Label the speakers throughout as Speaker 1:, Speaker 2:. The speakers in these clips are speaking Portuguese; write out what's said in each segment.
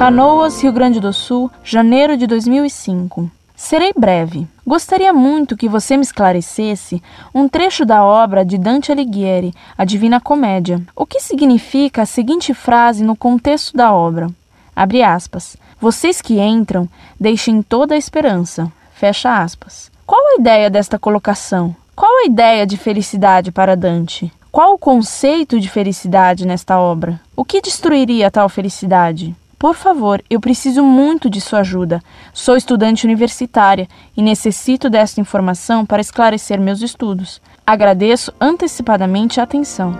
Speaker 1: Canoas, Rio Grande do Sul, janeiro de 2005. Serei breve. Gostaria muito que você me esclarecesse um trecho da obra de Dante Alighieri, A Divina Comédia. O que significa a seguinte frase no contexto da obra? Abre aspas. Vocês que entram, deixem toda a esperança. Fecha aspas. Qual a ideia desta colocação? Qual a ideia de felicidade para Dante? Qual o conceito de felicidade nesta obra? O que destruiria tal felicidade? Por favor, eu preciso muito de sua ajuda. Sou estudante universitária e necessito desta informação para esclarecer meus estudos. Agradeço antecipadamente a atenção.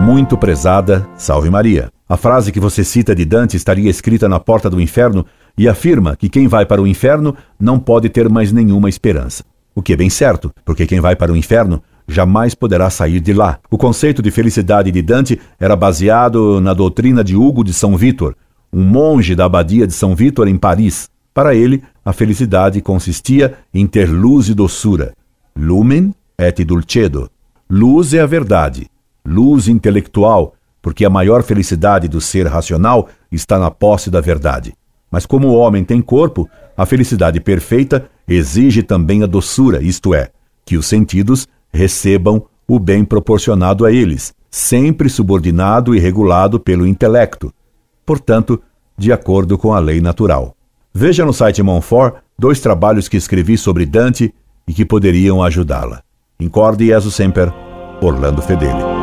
Speaker 2: Muito prezada, salve Maria. A frase que você cita de Dante estaria escrita na porta do inferno e afirma que quem vai para o inferno não pode ter mais nenhuma esperança. O que é bem certo, porque quem vai para o inferno jamais poderá sair de lá. O conceito de felicidade de Dante era baseado na doutrina de Hugo de São Vítor, um monge da abadia de São Vítor em Paris. Para ele, a felicidade consistia em ter luz e doçura. Lumen et dulcedo. Luz é a verdade. Luz intelectual, porque a maior felicidade do ser racional está na posse da verdade. Mas como o homem tem corpo, a felicidade perfeita exige também a doçura, isto é, que os sentidos recebam o bem proporcionado a eles, sempre subordinado e regulado pelo intelecto, portanto, de acordo com a lei natural. Veja no site Monfort dois trabalhos que escrevi sobre Dante e que poderiam ajudá-la. Incorde Jesus Semper, Orlando Fedeli.